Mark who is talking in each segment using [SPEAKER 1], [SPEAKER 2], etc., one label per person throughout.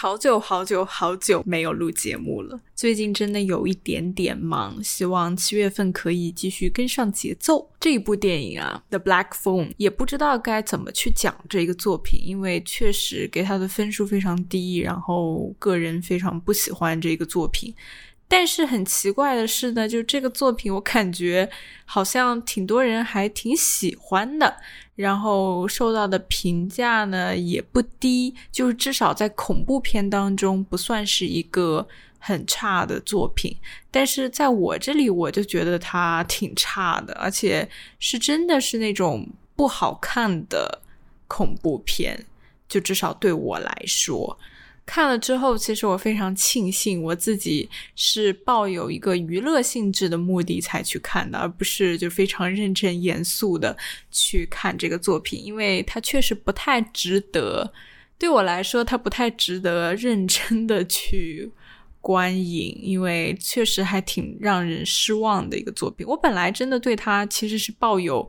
[SPEAKER 1] 好久好久好久没有录节目了，最近真的有一点点忙，希望七月份可以继续跟上节奏。这一部电影啊，《The Black Phone》，也不知道该怎么去讲这个作品，因为确实给他的分数非常低，然后个人非常不喜欢这个作品。但是很奇怪的是呢，就这个作品，我感觉好像挺多人还挺喜欢的，然后受到的评价呢也不低，就是至少在恐怖片当中不算是一个很差的作品。但是在我这里，我就觉得它挺差的，而且是真的是那种不好看的恐怖片，就至少对我来说。看了之后，其实我非常庆幸我自己是抱有一个娱乐性质的目的才去看的，而不是就非常认真严肃的去看这个作品，因为它确实不太值得。对我来说，它不太值得认真的去观影，因为确实还挺让人失望的一个作品。我本来真的对它其实是抱有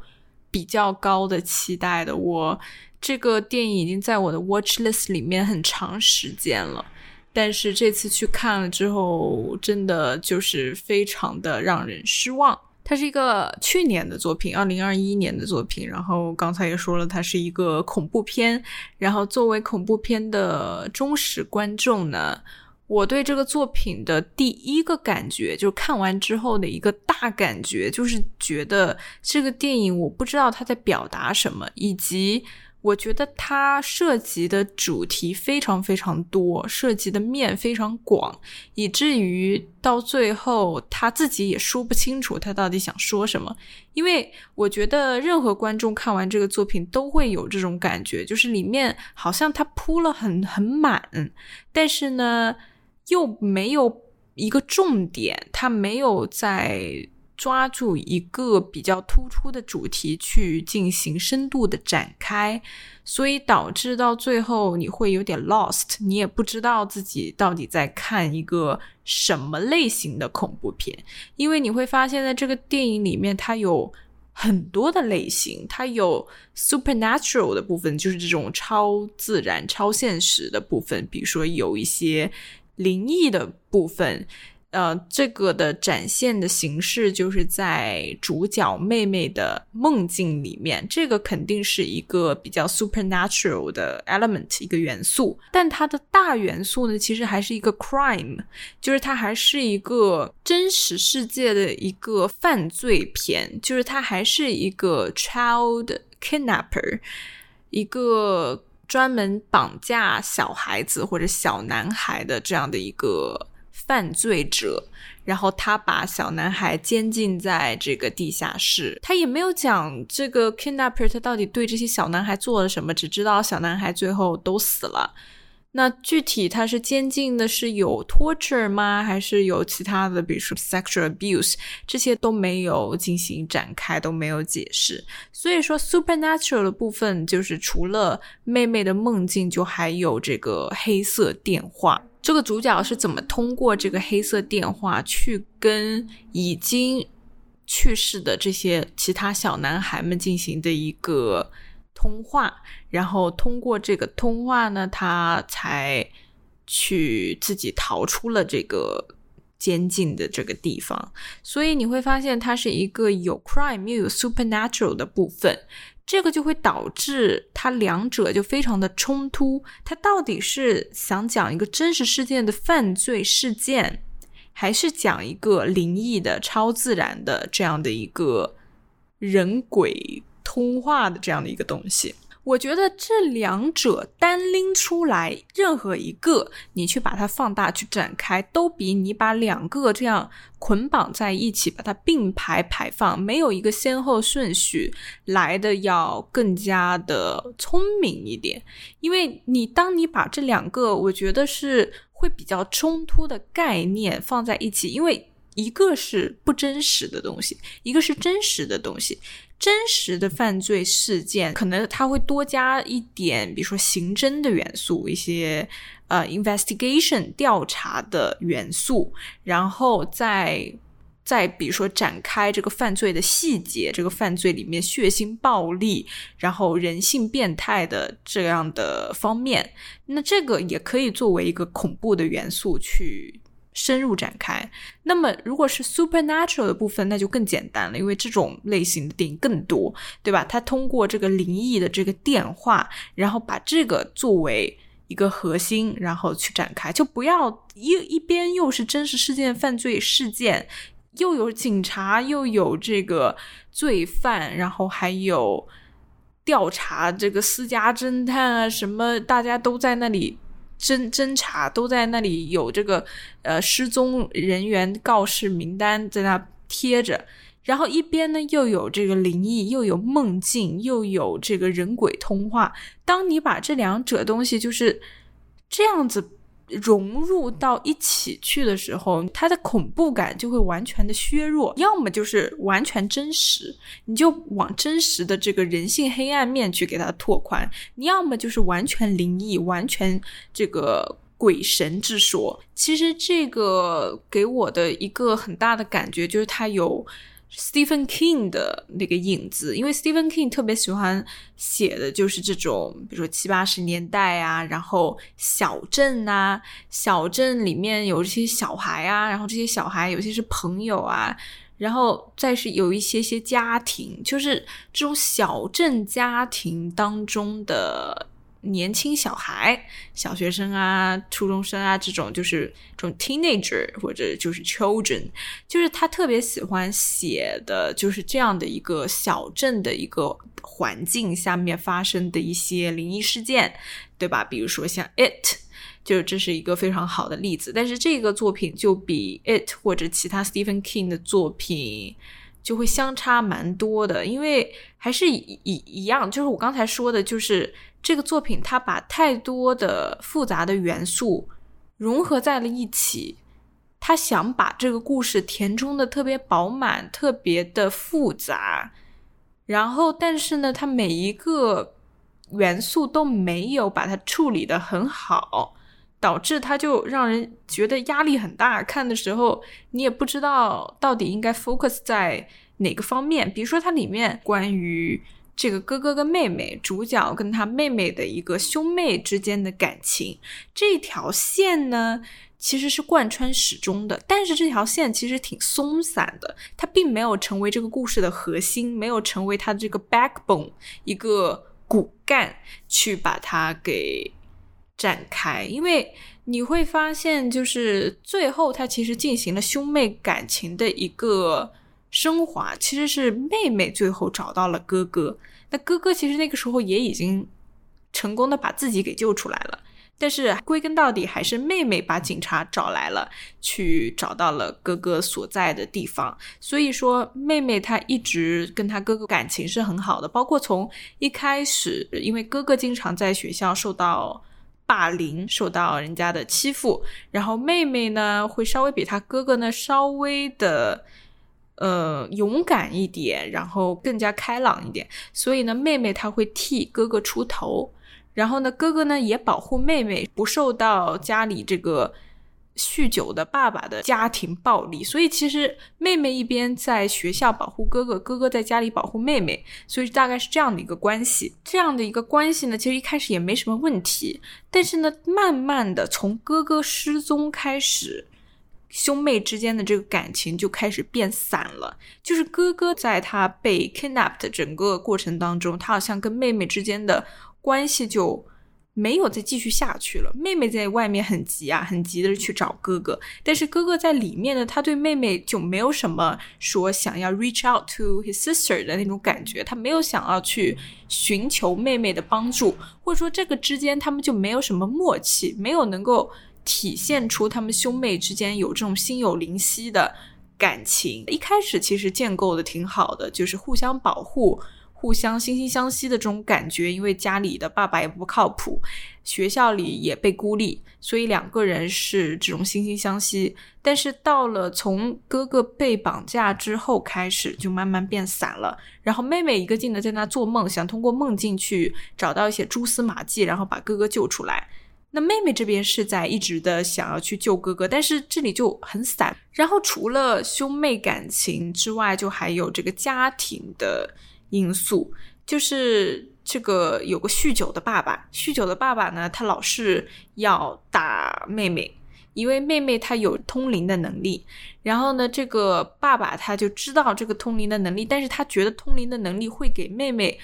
[SPEAKER 1] 比较高的期待的，我。这个电影已经在我的 watch list 里面很长时间了，但是这次去看了之后，真的就是非常的让人失望。它是一个去年的作品，二零二一年的作品。然后刚才也说了，它是一个恐怖片。然后作为恐怖片的忠实观众呢，我对这个作品的第一个感觉，就看完之后的一个大感觉，就是觉得这个电影我不知道它在表达什么，以及。我觉得它涉及的主题非常非常多，涉及的面非常广，以至于到最后他自己也说不清楚他到底想说什么。因为我觉得任何观众看完这个作品都会有这种感觉，就是里面好像他铺了很很满，但是呢又没有一个重点，他没有在。抓住一个比较突出的主题去进行深度的展开，所以导致到最后你会有点 lost，你也不知道自己到底在看一个什么类型的恐怖片，因为你会发现在这个电影里面它有很多的类型，它有 supernatural 的部分，就是这种超自然、超现实的部分，比如说有一些灵异的部分。呃，这个的展现的形式就是在主角妹妹的梦境里面，这个肯定是一个比较 supernatural 的 element 一个元素。但它的大元素呢，其实还是一个 crime，就是它还是一个真实世界的一个犯罪片，就是它还是一个 child kidnapper，一个专门绑架小孩子或者小男孩的这样的一个。犯罪者，然后他把小男孩监禁在这个地下室，他也没有讲这个 kidnapper 他到底对这些小男孩做了什么，只知道小男孩最后都死了。那具体他是监禁的是有 torture 吗？还是有其他的，比如说 sexual abuse 这些都没有进行展开，都没有解释。所以说 supernatural 的部分就是除了妹妹的梦境，就还有这个黑色电话。这个主角是怎么通过这个黑色电话去跟已经去世的这些其他小男孩们进行的一个通话？然后通过这个通话呢，他才去自己逃出了这个监禁的这个地方。所以你会发现，它是一个有 crime 又有 supernatural 的部分。这个就会导致它两者就非常的冲突。它到底是想讲一个真实事件的犯罪事件，还是讲一个灵异的、超自然的这样的一个人鬼通话的这样的一个东西？我觉得这两者单拎出来，任何一个你去把它放大去展开，都比你把两个这样捆绑在一起，把它并排排放，没有一个先后顺序来的要更加的聪明一点。因为你当你把这两个，我觉得是会比较冲突的概念放在一起，因为一个是不真实的东西，一个是真实的东西。真实的犯罪事件，可能它会多加一点，比如说刑侦的元素，一些呃 investigation 调查的元素，然后再再比如说展开这个犯罪的细节，这个犯罪里面血腥暴力，然后人性变态的这样的方面，那这个也可以作为一个恐怖的元素去深入展开。那么如果是 supernatural 的部分，那就更简单了，因为这种类型的电影更多，对吧？它通过这个灵异的这个电话，然后把这个作为一个核心，然后去展开，就不要一一边又是真实事件犯罪事件。又有警察，又有这个罪犯，然后还有调查这个私家侦探啊，什么大家都在那里侦侦查，都在那里有这个呃失踪人员告示名单在那贴着，然后一边呢又有这个灵异，又有梦境，又有这个人鬼通话。当你把这两者东西就是这样子。融入到一起去的时候，它的恐怖感就会完全的削弱。要么就是完全真实，你就往真实的这个人性黑暗面去给它拓宽；你要么就是完全灵异，完全这个鬼神之说。其实这个给我的一个很大的感觉就是它有。Stephen King 的那个影子，因为 Stephen King 特别喜欢写的就是这种，比如说七八十年代啊，然后小镇啊，小镇里面有这些小孩啊，然后这些小孩有些是朋友啊，然后再是有一些些家庭，就是这种小镇家庭当中的。年轻小孩、小学生啊、初中生啊，这种就是这种 teenager 或者就是 children，就是他特别喜欢写的就是这样的一个小镇的一个环境下面发生的一些灵异事件，对吧？比如说像 it，就这是一个非常好的例子。但是这个作品就比 it 或者其他 Stephen King 的作品就会相差蛮多的，因为还是一一样，就是我刚才说的，就是。这个作品，它把太多的复杂的元素融合在了一起，他想把这个故事填充的特别饱满、特别的复杂，然后，但是呢，它每一个元素都没有把它处理的很好，导致它就让人觉得压力很大。看的时候，你也不知道到底应该 focus 在哪个方面。比如说，它里面关于。这个哥哥跟妹妹，主角跟他妹妹的一个兄妹之间的感情，这条线呢，其实是贯穿始终的。但是这条线其实挺松散的，它并没有成为这个故事的核心，没有成为它的这个 backbone 一个骨干去把它给展开。因为你会发现，就是最后他其实进行了兄妹感情的一个。升华其实是妹妹最后找到了哥哥，那哥哥其实那个时候也已经成功的把自己给救出来了，但是归根到底还是妹妹把警察找来了，去找到了哥哥所在的地方。所以说，妹妹她一直跟她哥哥感情是很好的，包括从一开始，因为哥哥经常在学校受到霸凌，受到人家的欺负，然后妹妹呢会稍微比他哥哥呢稍微的。呃，勇敢一点，然后更加开朗一点。所以呢，妹妹她会替哥哥出头，然后呢，哥哥呢也保护妹妹不受到家里这个酗酒的爸爸的家庭暴力。所以其实妹妹一边在学校保护哥哥，哥哥在家里保护妹妹，所以大概是这样的一个关系。这样的一个关系呢，其实一开始也没什么问题，但是呢，慢慢的从哥哥失踪开始。兄妹之间的这个感情就开始变散了。就是哥哥在他被 kidnapped 的整个过程当中，他好像跟妹妹之间的关系就没有再继续下去了。妹妹在外面很急啊，很急的去找哥哥，但是哥哥在里面呢，他对妹妹就没有什么说想要 reach out to his sister 的那种感觉，他没有想要去寻求妹妹的帮助，或者说这个之间他们就没有什么默契，没有能够。体现出他们兄妹之间有这种心有灵犀的感情。一开始其实建构的挺好的，就是互相保护、互相惺惺相惜的这种感觉。因为家里的爸爸也不靠谱，学校里也被孤立，所以两个人是这种惺惺相惜。但是到了从哥哥被绑架之后开始，就慢慢变散了。然后妹妹一个劲的在那做梦，想通过梦境去找到一些蛛丝马迹，然后把哥哥救出来。那妹妹这边是在一直的想要去救哥哥，但是这里就很散。然后除了兄妹感情之外，就还有这个家庭的因素，就是这个有个酗酒的爸爸，酗酒的爸爸呢，他老是要打妹妹，因为妹妹她有通灵的能力。然后呢，这个爸爸他就知道这个通灵的能力，但是他觉得通灵的能力会给妹妹。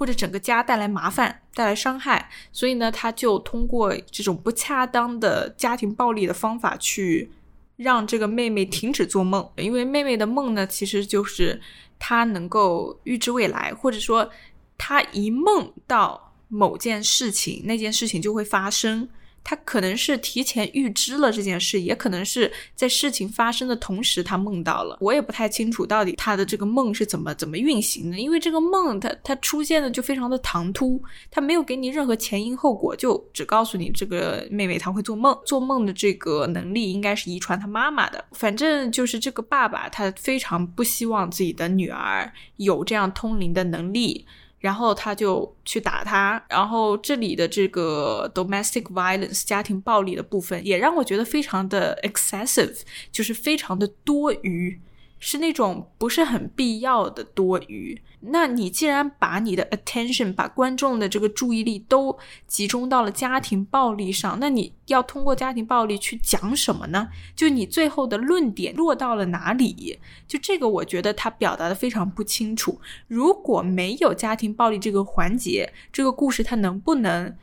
[SPEAKER 1] 或者整个家带来麻烦、带来伤害，所以呢，他就通过这种不恰当的家庭暴力的方法去让这个妹妹停止做梦。因为妹妹的梦呢，其实就是他能够预知未来，或者说他一梦到某件事情，那件事情就会发生。他可能是提前预知了这件事，也可能是在事情发生的同时他梦到了。我也不太清楚到底他的这个梦是怎么怎么运行的，因为这个梦他他出现的就非常的唐突，他没有给你任何前因后果，就只告诉你这个妹妹她会做梦，做梦的这个能力应该是遗传她妈妈的。反正就是这个爸爸他非常不希望自己的女儿有这样通灵的能力。然后他就去打他，然后这里的这个 domestic violence 家庭暴力的部分也让我觉得非常的 excessive，就是非常的多余。是那种不是很必要的多余。那你既然把你的 attention，把观众的这个注意力都集中到了家庭暴力上，那你要通过家庭暴力去讲什么呢？就你最后的论点落到了哪里？就这个，我觉得他表达的非常不清楚。如果没有家庭暴力这个环节，这个故事它能不能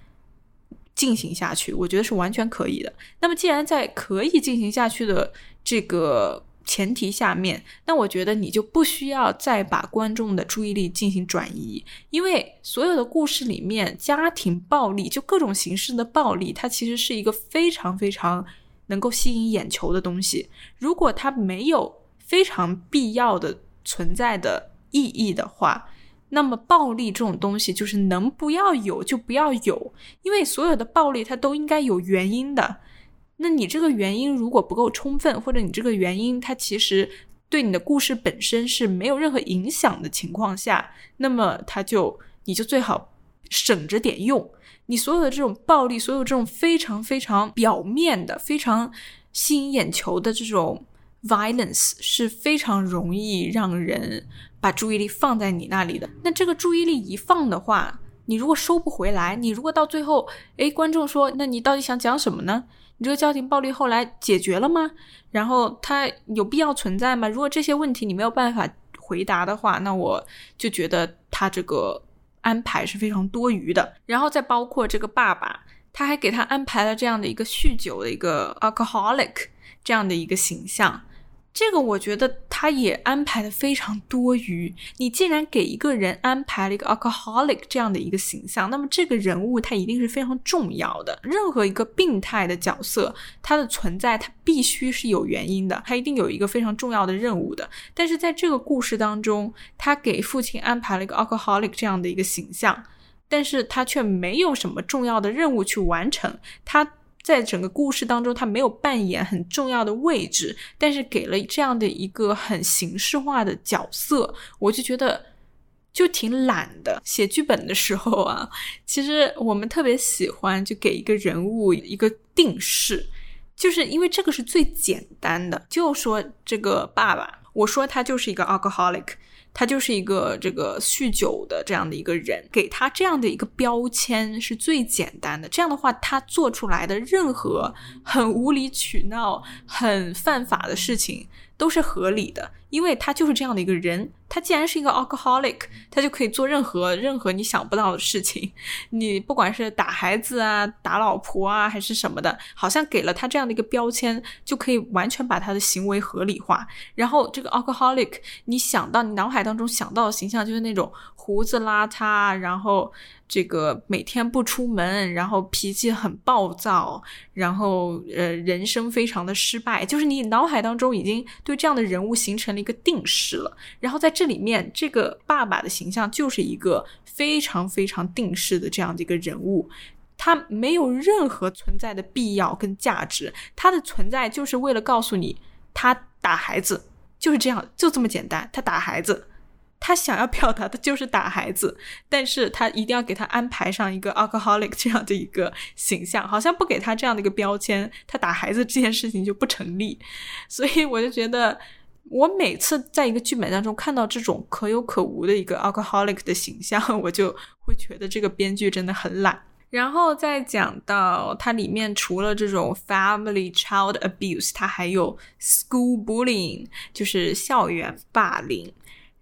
[SPEAKER 1] 进行下去？我觉得是完全可以的。那么既然在可以进行下去的这个。前提下面，那我觉得你就不需要再把观众的注意力进行转移，因为所有的故事里面，家庭暴力就各种形式的暴力，它其实是一个非常非常能够吸引眼球的东西。如果它没有非常必要的存在的意义的话，那么暴力这种东西就是能不要有就不要有，因为所有的暴力它都应该有原因的。那你这个原因如果不够充分，或者你这个原因它其实对你的故事本身是没有任何影响的情况下，那么它就你就最好省着点用。你所有的这种暴力，所有这种非常非常表面的、非常吸引眼球的这种 violence 是非常容易让人把注意力放在你那里的。那这个注意力一放的话，你如果收不回来，你如果到最后，诶，观众说，那你到底想讲什么呢？你这个家庭暴力后来解决了吗？然后他有必要存在吗？如果这些问题你没有办法回答的话，那我就觉得他这个安排是非常多余的。然后再包括这个爸爸，他还给他安排了这样的一个酗酒的一个 alcoholic 这样的一个形象。这个我觉得他也安排的非常多余。你既然给一个人安排了一个 alcoholic 这样的一个形象，那么这个人物他一定是非常重要的。任何一个病态的角色，他的存在他必须是有原因的，他一定有一个非常重要的任务的。但是在这个故事当中，他给父亲安排了一个 alcoholic 这样的一个形象，但是他却没有什么重要的任务去完成。他。在整个故事当中，他没有扮演很重要的位置，但是给了这样的一个很形式化的角色，我就觉得就挺懒的。写剧本的时候啊，其实我们特别喜欢就给一个人物一个定式，就是因为这个是最简单的。就说这个爸爸，我说他就是一个 alcoholic。他就是一个这个酗酒的这样的一个人，给他这样的一个标签是最简单的。这样的话，他做出来的任何很无理取闹、很犯法的事情。都是合理的，因为他就是这样的一个人。他既然是一个 alcoholic，他就可以做任何任何你想不到的事情。你不管是打孩子啊、打老婆啊，还是什么的，好像给了他这样的一个标签，就可以完全把他的行为合理化。然后这个 alcoholic，你想到你脑海当中想到的形象就是那种胡子邋遢，然后。这个每天不出门，然后脾气很暴躁，然后呃，人生非常的失败，就是你脑海当中已经对这样的人物形成了一个定式了。然后在这里面，这个爸爸的形象就是一个非常非常定式的这样的一个人物，他没有任何存在的必要跟价值，他的存在就是为了告诉你，他打孩子就是这样，就这么简单，他打孩子。他想要表达的就是打孩子，但是他一定要给他安排上一个 alcoholic 这样的一个形象，好像不给他这样的一个标签，他打孩子这件事情就不成立。所以我就觉得，我每次在一个剧本当中看到这种可有可无的一个 alcoholic 的形象，我就会觉得这个编剧真的很懒。然后再讲到它里面除了这种 family child abuse，它还有 school bullying，就是校园霸凌。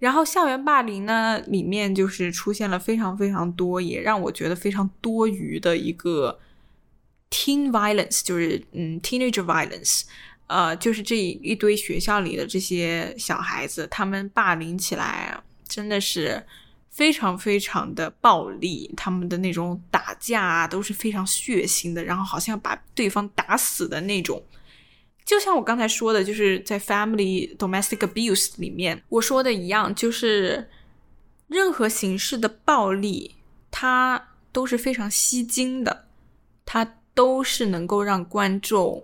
[SPEAKER 1] 然后校园霸凌呢，里面就是出现了非常非常多，也让我觉得非常多余的一个 teen violence，就是嗯 teenager violence，呃，就是这一堆学校里的这些小孩子，他们霸凌起来真的是非常非常的暴力，他们的那种打架啊都是非常血腥的，然后好像把对方打死的那种。就像我刚才说的，就是在 family domestic abuse 里面我说的一样，就是任何形式的暴力，它都是非常吸睛的，它都是能够让观众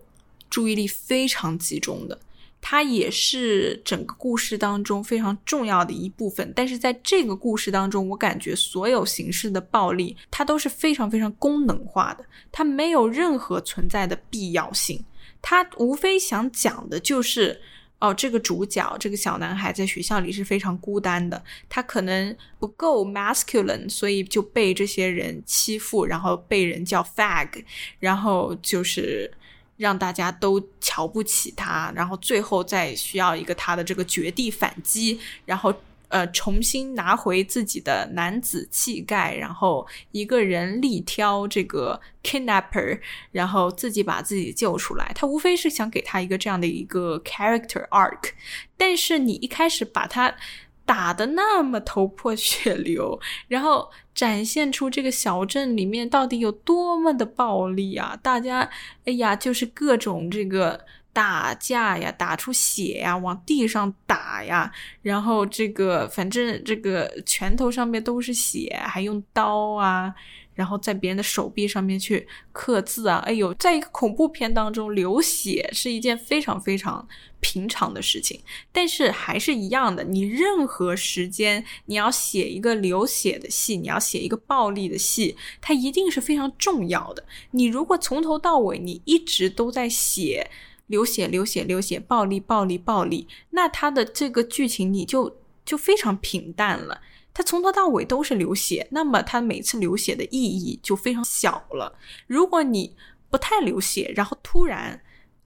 [SPEAKER 1] 注意力非常集中的，它也是整个故事当中非常重要的一部分。但是在这个故事当中，我感觉所有形式的暴力，它都是非常非常功能化的，它没有任何存在的必要性。他无非想讲的就是，哦，这个主角这个小男孩在学校里是非常孤单的，他可能不够 masculine，所以就被这些人欺负，然后被人叫 fag，然后就是让大家都瞧不起他，然后最后再需要一个他的这个绝地反击，然后。呃，重新拿回自己的男子气概，然后一个人力挑这个 kidnapper，然后自己把自己救出来。他无非是想给他一个这样的一个 character arc，但是你一开始把他打的那么头破血流，然后展现出这个小镇里面到底有多么的暴力啊！大家，哎呀，就是各种这个。打架呀，打出血呀，往地上打呀，然后这个反正这个拳头上面都是血，还用刀啊，然后在别人的手臂上面去刻字啊，哎呦，在一个恐怖片当中流血是一件非常非常平常的事情，但是还是一样的，你任何时间你要写一个流血的戏，你要写一个暴力的戏，它一定是非常重要的。你如果从头到尾你一直都在写。流血，流血，流血，暴力，暴力，暴力。那他的这个剧情你就就非常平淡了。他从头到尾都是流血，那么他每次流血的意义就非常小了。如果你不太流血，然后突然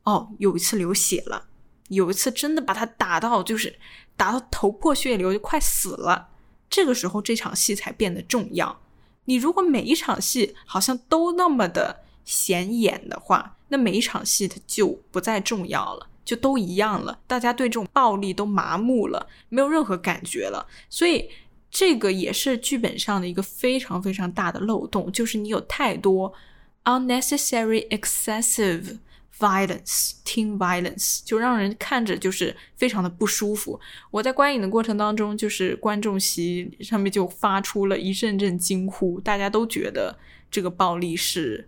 [SPEAKER 1] 哦有一次流血了，有一次真的把他打到就是打到头破血流，就快死了。这个时候这场戏才变得重要。你如果每一场戏好像都那么的。显眼的话，那每一场戏它就不再重要了，就都一样了。大家对这种暴力都麻木了，没有任何感觉了。所以这个也是剧本上的一个非常非常大的漏洞，就是你有太多 unnecessary excessive violence teen violence，就让人看着就是非常的不舒服。我在观影的过程当中，就是观众席上面就发出了一阵阵惊呼，大家都觉得这个暴力是。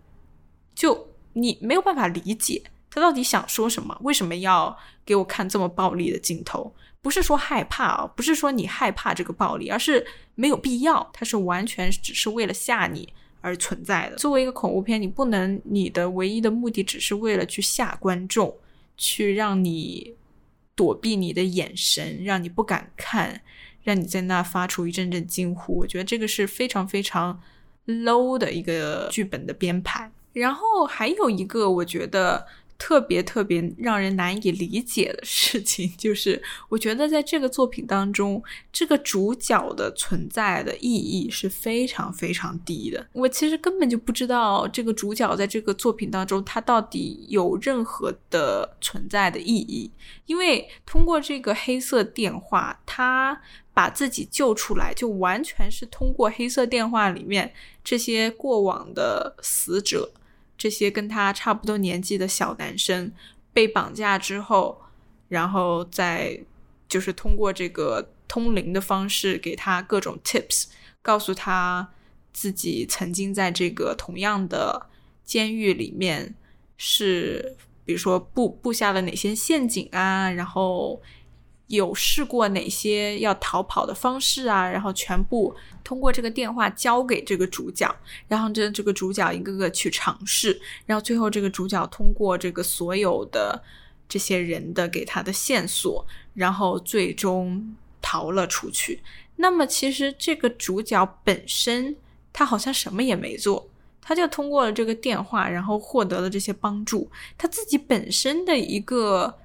[SPEAKER 1] 就你没有办法理解他到底想说什么，为什么要给我看这么暴力的镜头？不是说害怕啊，不是说你害怕这个暴力，而是没有必要。它是完全只是为了吓你而存在的。作为一个恐怖片，你不能你的唯一的目的只是为了去吓观众，去让你躲避你的眼神，让你不敢看，让你在那发出一阵阵惊呼。我觉得这个是非常非常 low 的一个剧本的编排。然后还有一个我觉得特别特别让人难以理解的事情，就是我觉得在这个作品当中，这个主角的存在的意义是非常非常低的。我其实根本就不知道这个主角在这个作品当中他到底有任何的存在的意义，因为通过这个黑色电话，他把自己救出来，就完全是通过黑色电话里面这些过往的死者。这些跟他差不多年纪的小男生被绑架之后，然后再就是通过这个通灵的方式给他各种 tips，告诉他自己曾经在这个同样的监狱里面是，比如说布布下了哪些陷阱啊，然后有试过哪些要逃跑的方式啊，然后全部通过这个电话交给这个主角，然后这这个主角一个个去尝试，然后最后这个主角通过这个所有的这些人的给他的线索，然后最终逃了出去。那么其实这个主角本身他好像什么也没做，他就通过了这个电话，然后获得了这些帮助，他自己本身的一个。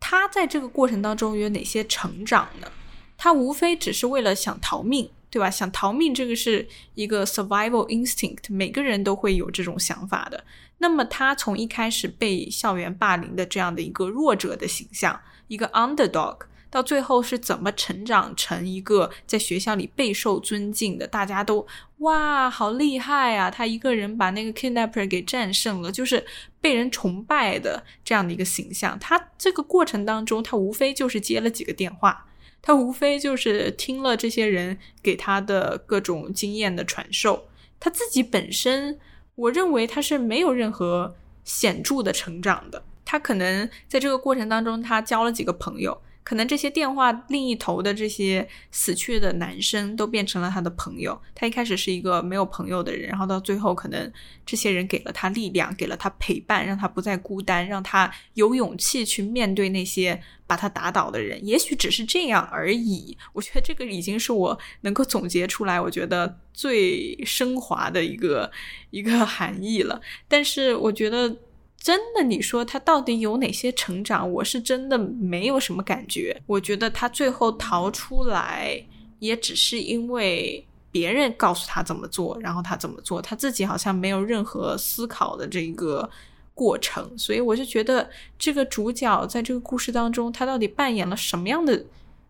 [SPEAKER 1] 他在这个过程当中有哪些成长呢？他无非只是为了想逃命，对吧？想逃命，这个是一个 survival instinct，每个人都会有这种想法的。那么他从一开始被校园霸凌的这样的一个弱者的形象，一个 underdog。到最后是怎么成长成一个在学校里备受尊敬的？大家都哇，好厉害啊！他一个人把那个 kidnapper 给战胜了，就是被人崇拜的这样的一个形象。他这个过程当中，他无非就是接了几个电话，他无非就是听了这些人给他的各种经验的传授。他自己本身，我认为他是没有任何显著的成长的。他可能在这个过程当中，他交了几个朋友。可能这些电话另一头的这些死去的男生都变成了他的朋友。他一开始是一个没有朋友的人，然后到最后，可能这些人给了他力量，给了他陪伴，让他不再孤单，让他有勇气去面对那些把他打倒的人。也许只是这样而已。我觉得这个已经是我能够总结出来，我觉得最升华的一个一个含义了。但是我觉得。真的，你说他到底有哪些成长？我是真的没有什么感觉。我觉得他最后逃出来，也只是因为别人告诉他怎么做，然后他怎么做，他自己好像没有任何思考的这个过程。所以我就觉得这个主角在这个故事当中，他到底扮演了什么样的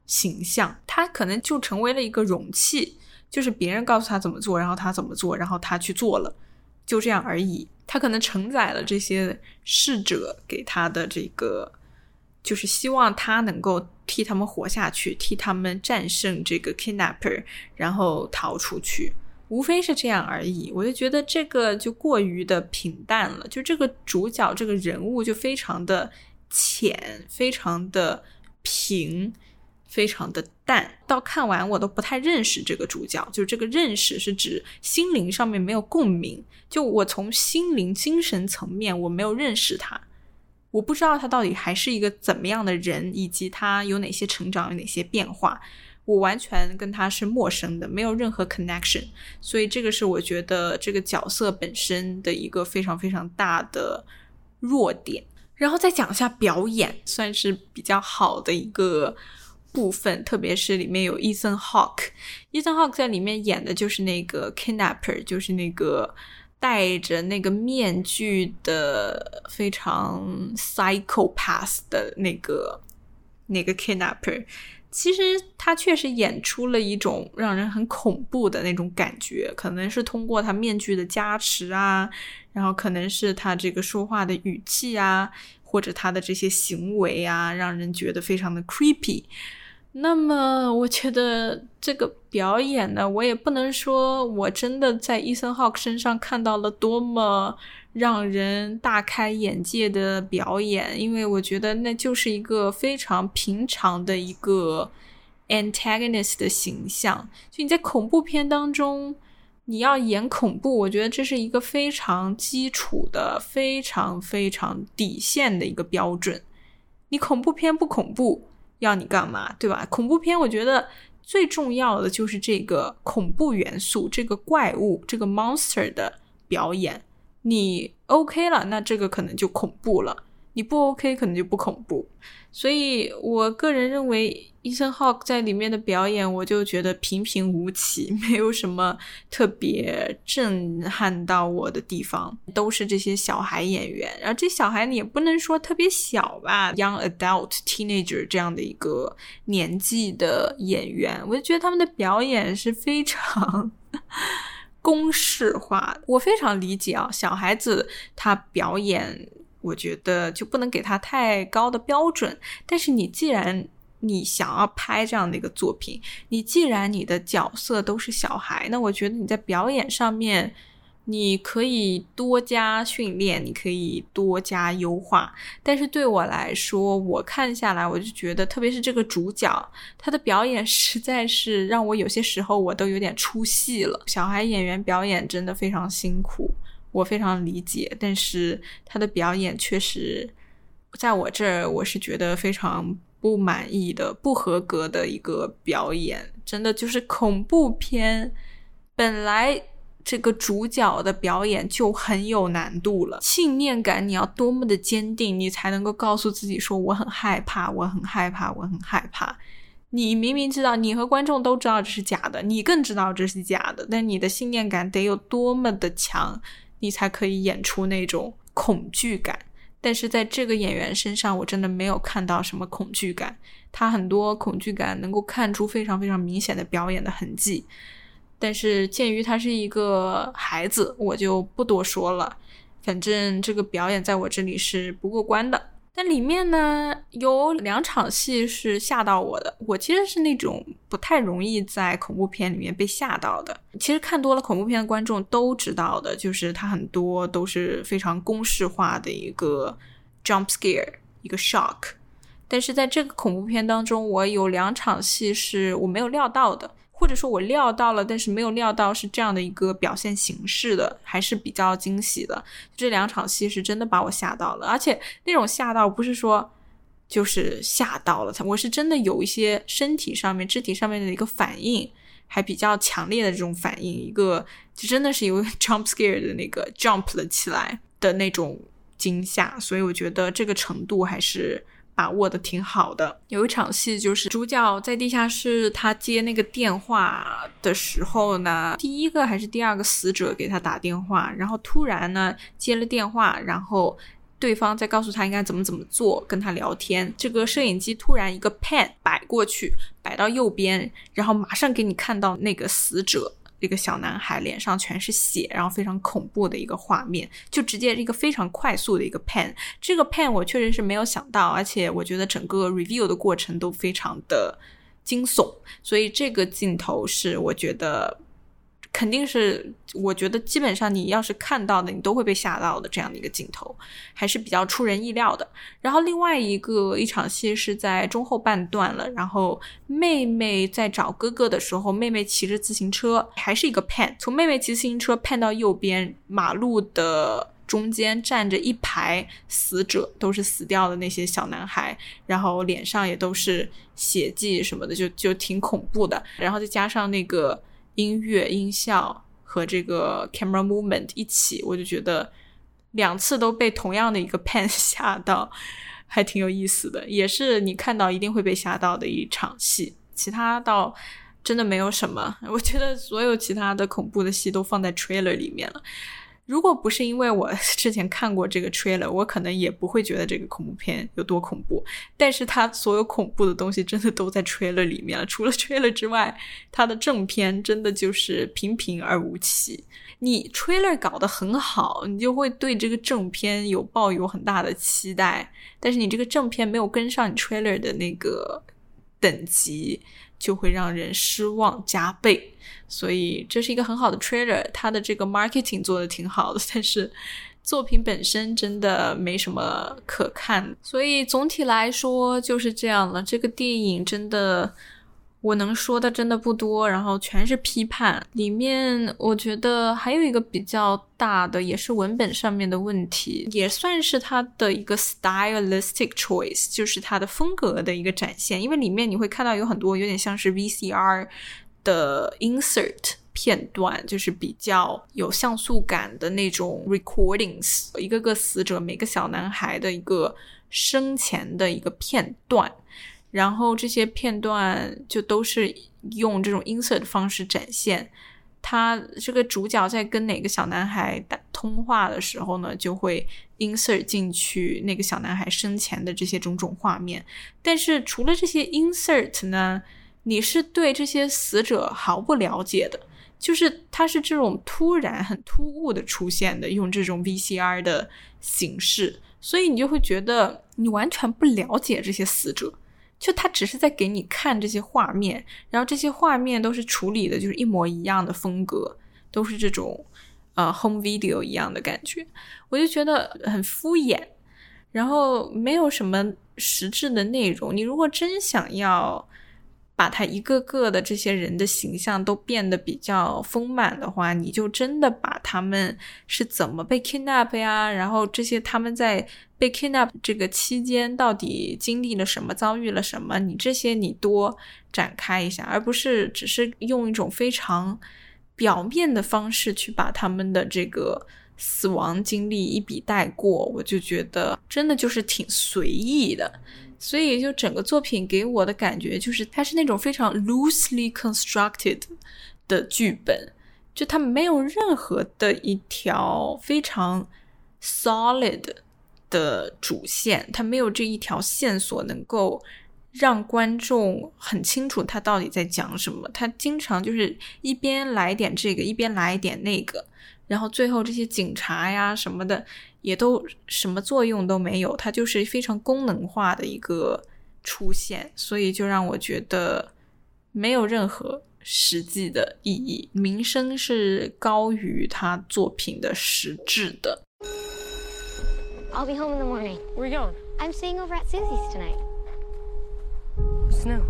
[SPEAKER 1] 形象？他可能就成为了一个容器，就是别人告诉他怎么做，然后他怎么做，然后他去做了，就这样而已。他可能承载了这些逝者给他的这个，就是希望他能够替他们活下去，替他们战胜这个 kidnapper，然后逃出去，无非是这样而已。我就觉得这个就过于的平淡了，就这个主角这个人物就非常的浅，非常的平。非常的淡，到看完我都不太认识这个主角。就这个认识是指心灵上面没有共鸣，就我从心灵、精神层面我没有认识他，我不知道他到底还是一个怎么样的人，以及他有哪些成长、有哪些变化，我完全跟他是陌生的，没有任何 connection。所以这个是我觉得这个角色本身的一个非常非常大的弱点。然后再讲一下表演，算是比较好的一个。部分，特别是里面有 Ethan Hawke，Ethan Hawke 在里面演的就是那个 kidnapper，就是那个戴着那个面具的非常 psychopath 的那个那个 kidnapper。其实他确实演出了一种让人很恐怖的那种感觉，可能是通过他面具的加持啊，然后可能是他这个说话的语气啊，或者他的这些行为啊，让人觉得非常的 creepy。那么，我觉得这个表演呢，我也不能说我真的在伊森·浩克身上看到了多么让人大开眼界的表演，因为我觉得那就是一个非常平常的一个 antagonist 的形象。就你在恐怖片当中，你要演恐怖，我觉得这是一个非常基础的、非常非常底线的一个标准。你恐怖片不恐怖？要你干嘛，对吧？恐怖片我觉得最重要的就是这个恐怖元素，这个怪物，这个 monster 的表演。你 OK 了，那这个可能就恐怖了。你不 OK，可能就不恐怖，所以我个人认为伊森·霍克在里面的表演，我就觉得平平无奇，没有什么特别震撼到我的地方，都是这些小孩演员。然后这小孩你也不能说特别小吧，young adult teenager 这样的一个年纪的演员，我就觉得他们的表演是非常公式化。我非常理解啊，小孩子他表演。我觉得就不能给他太高的标准，但是你既然你想要拍这样的一个作品，你既然你的角色都是小孩，那我觉得你在表演上面你可以多加训练，你可以多加优化。但是对我来说，我看下来，我就觉得，特别是这个主角，他的表演 实在是让我有些时候我都有点出戏了。小孩演员表演真的非常辛苦，我非常理解。但是他的表演确实，在我这儿，我是觉得非常不满意的、不合格的一个表演。真的就是恐怖片，本来。这个主角的表演就很有难度了，信念感你要多么的坚定，你才能够告诉自己说我很害怕，我很害怕，我很害怕。你明明知道，你和观众都知道这是假的，你更知道这是假的，但你的信念感得有多么的强，你才可以演出那种恐惧感。但是在这个演员身上，我真的没有看到什么恐惧感，他很多恐惧感能够看出非常非常明显的表演的痕迹。但是鉴于他是一个孩子，我就不多说了。反正这个表演在我这里是不过关的。那里面呢有两场戏是吓到我的。我其实是那种不太容易在恐怖片里面被吓到的。其实看多了恐怖片的观众都知道的，就是它很多都是非常公式化的一个 jump scare，一个 shock。但是在这个恐怖片当中，我有两场戏是我没有料到的。或者说我料到了，但是没有料到是这样的一个表现形式的，还是比较惊喜的。这两场戏是真的把我吓到了，而且那种吓到不是说就是吓到了，我是真的有一些身体上面、肢体上面的一个反应，还比较强烈的这种反应，一个就真的是有 jump scare 的那个 jump 了起来的那种惊吓，所以我觉得这个程度还是。把握的挺好的。有一场戏就是主角在地下室，他接那个电话的时候呢，第一个还是第二个死者给他打电话，然后突然呢接了电话，然后对方在告诉他应该怎么怎么做，跟他聊天。这个摄影机突然一个 pan 摆过去，摆到右边，然后马上给你看到那个死者。一个小男孩脸上全是血，然后非常恐怖的一个画面，就直接一个非常快速的一个 pan，这个 pan 我确实是没有想到，而且我觉得整个 review 的过程都非常的惊悚，所以这个镜头是我觉得。肯定是，我觉得基本上你要是看到的，你都会被吓到的这样的一个镜头，还是比较出人意料的。然后另外一个一场戏是在中后半段了，然后妹妹在找哥哥的时候，妹妹骑着自行车，还是一个 pan，从妹妹骑自行车 pan 到右边马路的中间站着一排死者，都是死掉的那些小男孩，然后脸上也都是血迹什么的，就就挺恐怖的。然后再加上那个。音乐、音效和这个 camera movement 一起，我就觉得两次都被同样的一个 pan 吓到，还挺有意思的，也是你看到一定会被吓到的一场戏。其他倒真的没有什么，我觉得所有其他的恐怖的戏都放在 trailer 里面了。如果不是因为我 之前看过这个 trailer，我可能也不会觉得这个恐怖片有多恐怖。但是它所有恐怖的东西真的都在 trailer 里面了。除了 trailer 之外，它的正片真的就是平平而无奇。你 trailer 搞得很好，你就会对这个正片有抱有很大的期待。但是你这个正片没有跟上你 trailer 的那个等级。就会让人失望加倍，所以这是一个很好的 trailer，它的这个 marketing 做的挺好的，但是作品本身真的没什么可看，所以总体来说就是这样了。这个电影真的。我能说的真的不多，然后全是批判。里面我觉得还有一个比较大的，也是文本上面的问题，也算是他的一个 stylistic choice，就是他的风格的一个展现。因为里面你会看到有很多有点像是 VCR 的 insert 片段，就是比较有像素感的那种 recordings，一个个死者每个小男孩的一个生前的一个片段。然后这些片段就都是用这种 insert 的方式展现，他这个主角在跟哪个小男孩打通话的时候呢，就会 insert 进去那个小男孩生前的这些种种画面。但是除了这些 insert 呢，你是对这些死者毫不了解的，就是他是这种突然很突兀的出现的，用这种 VCR 的形式，所以你就会觉得你完全不了解这些死者。就他只是在给你看这些画面，然后这些画面都是处理的，就是一模一样的风格，都是这种，呃 home video 一样的感觉，我就觉得很敷衍，然后没有什么实质的内容。你如果真想要把他一个个的这些人的形象都变得比较丰满的话，你就真的把他们是怎么被 kidnap 呀，然后这些他们在被 kidnap 这个期间到底经历了什么，遭遇了什么，你这些你多展开一下，而不是只是用一种非常表面的方式去把他们的这个死亡经历一笔带过，我就觉得真的就是挺随意的。所以，就整个作品给我的感觉就是，它是那种非常 loosely constructed 的剧本，就它没有任何的一条非常 solid 的主线，它没有这一条线索能够让观众很清楚它到底在讲什么。它经常就是一边来点这个，一边来一点那个，然后最后这些警察呀什么的。也都什么作用都没有，它就是非常功能化的一个出现，所以就让我觉得没有任何实际的意义。名声是高于他作品的实质的。
[SPEAKER 2] I'll be home in the morning.
[SPEAKER 3] Where are you going?
[SPEAKER 2] I'm staying over at Susie's tonight.
[SPEAKER 3] What's new?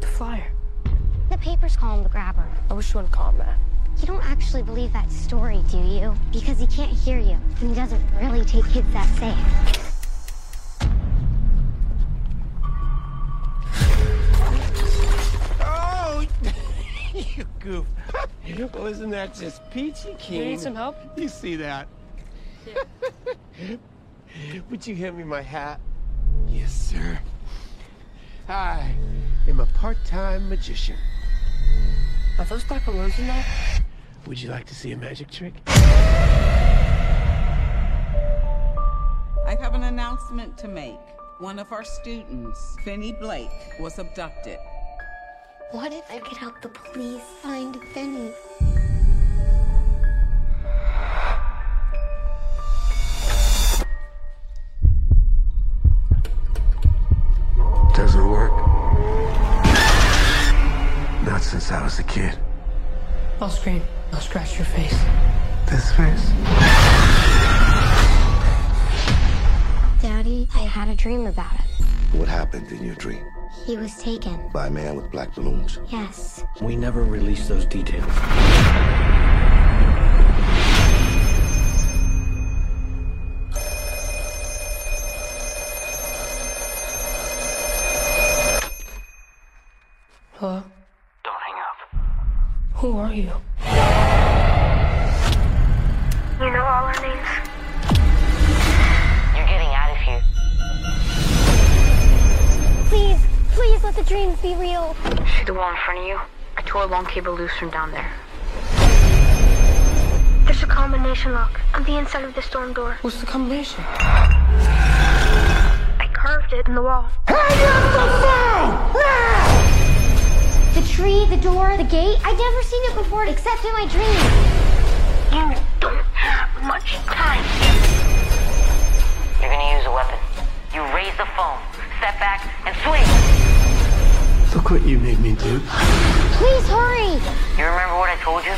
[SPEAKER 3] The flyer.
[SPEAKER 2] The papers call him the grabber.
[SPEAKER 3] I wish you wouldn't call him that.
[SPEAKER 2] You don't actually believe that story, do you? Because he can't hear you, and he doesn't really take kids that safe.
[SPEAKER 4] Oh, you goof. Well, isn't that just peachy keen?
[SPEAKER 3] You need some help?
[SPEAKER 4] You see that? Would you hand me my hat? Yes, sir. I am a part-time magician.
[SPEAKER 3] Are those black balloons in there?
[SPEAKER 4] Would you like to see a magic trick?
[SPEAKER 5] I have an announcement to make. One of our students, Finny Blake, was abducted.
[SPEAKER 2] What if I could help the police find Finney?
[SPEAKER 4] Since I was a kid.
[SPEAKER 3] I'll scream. I'll scratch your face.
[SPEAKER 4] This face?
[SPEAKER 2] Daddy, I had a dream about it.
[SPEAKER 6] What happened in your dream?
[SPEAKER 2] He was taken.
[SPEAKER 6] By a man with black balloons.
[SPEAKER 2] Yes.
[SPEAKER 7] We never released those details.
[SPEAKER 8] Front of you? I tore a long cable loose from down there.
[SPEAKER 2] There's a combination lock on the inside of the storm door.
[SPEAKER 3] What's the combination?
[SPEAKER 2] I carved it in the wall. The tree, the door, the gate. I'd never seen it before except in my dreams.
[SPEAKER 8] You don't have much time.
[SPEAKER 7] You're gonna use a weapon. You raise the phone, step back, and swing.
[SPEAKER 4] Look what you made me do.
[SPEAKER 2] Please hurry.
[SPEAKER 7] You remember what I told you?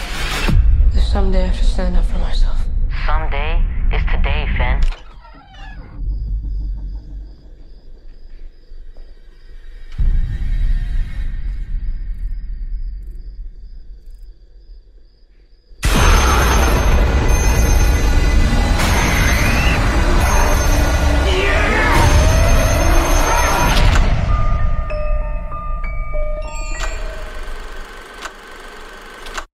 [SPEAKER 3] There's someday I should stand up for myself.
[SPEAKER 7] Someday is today, Finn.